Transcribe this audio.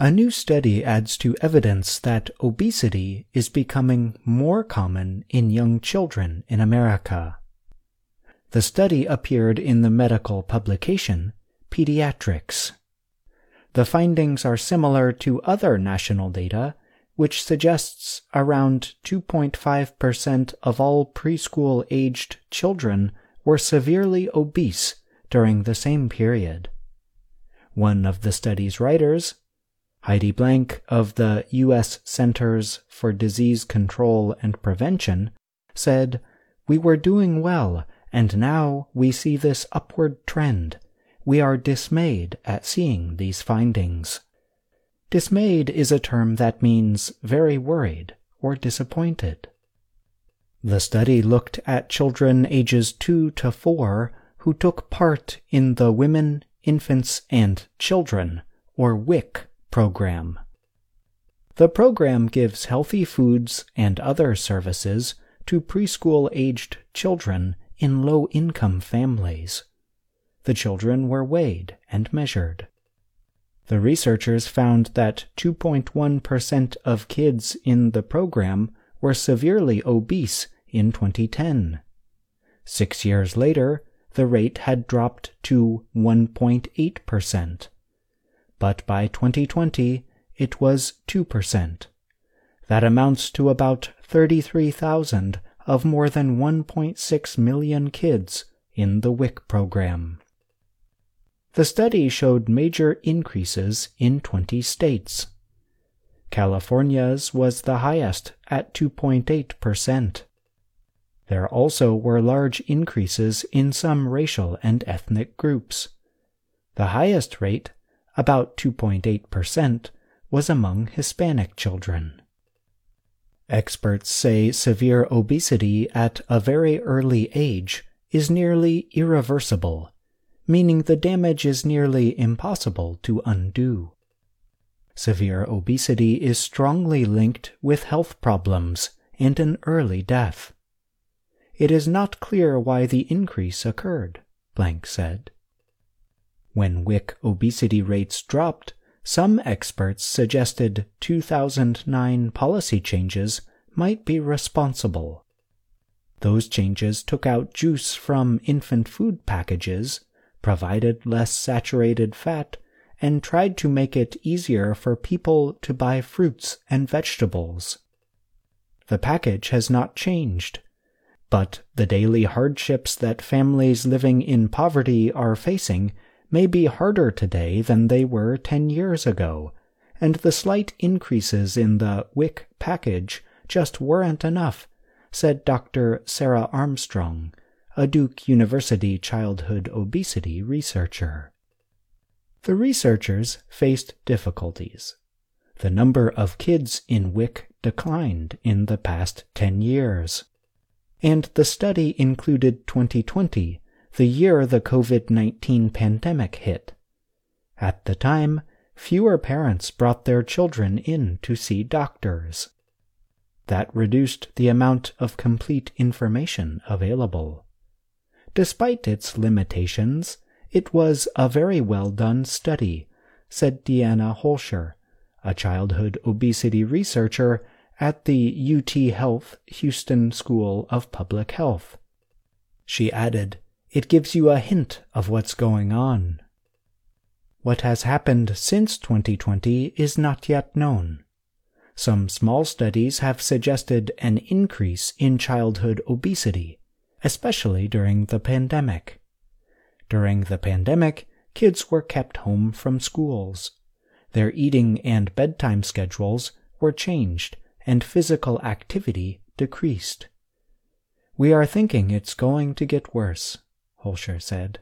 A new study adds to evidence that obesity is becoming more common in young children in America. The study appeared in the medical publication Pediatrics. The findings are similar to other national data, which suggests around 2.5% of all preschool aged children were severely obese during the same period. One of the study's writers, Heidi Blanck of the U.S. Centers for Disease Control and Prevention, said, We were doing well, and now we see this upward trend. We are dismayed at seeing these findings. Dismayed is a term that means very worried or disappointed. The study looked at children ages 2 to 4 who took part in the Women, Infants, and Children, or WIC, program. The program gives healthy foods and other services to preschool aged children in low income families. The children were weighed and measured. The researchers found that 2.1% of kids in the program were severely obese in 2010. Six years later, the rate had dropped to 1.8% but by 2020 it was 2%. That amounts to about 33,000 of more than 1.6 million kids in the WIC program. The study showed major increases in 20 states. California's was the highest at 2.8%. There also were large increases in some racial and ethnic groups. The highest rate about 2.8%, was among Hispanic children. Experts say severe obesity at a very early age is nearly irreversible, meaning the damage is nearly impossible to undo. Severe obesity is strongly linked with health problems and an early death. It is not clear why the increase occurred, Blanck said. When WIC obesity rates dropped, some experts suggested 2009 policy changes might be responsible. Those changes took out juice from infant food packages, provided less saturated fat, and tried to make it easier for people to buy fruits and vegetables. The package has not changed, but the daily hardships that families living in poverty are facing may be harder today than they were 10 years ago, and the slight increases in the WIC package just weren't enough, said Dr. Sarah Armstrong, a Duke University childhood obesity researcher. The researchers faced difficulties. The number of kids in WIC declined in the past 10 years. And the study included 2020 the year the COVID 19 pandemic hit. At the time, fewer parents brought their children in to see doctors. That reduced the amount of complete information available. Despite its limitations, it was a very well done study, said Deanna Hoelscher, a childhood obesity researcher at the UT Health Houston School of Public Health. She added, it gives you a hint of what's going on. What has happened since 2020 is not yet known. Some small studies have suggested an increase in childhood obesity, especially during the pandemic. During the pandemic, kids were kept home from schools. Their eating and bedtime schedules were changed and physical activity decreased. We are thinking it's going to get worse. Hoelscher said.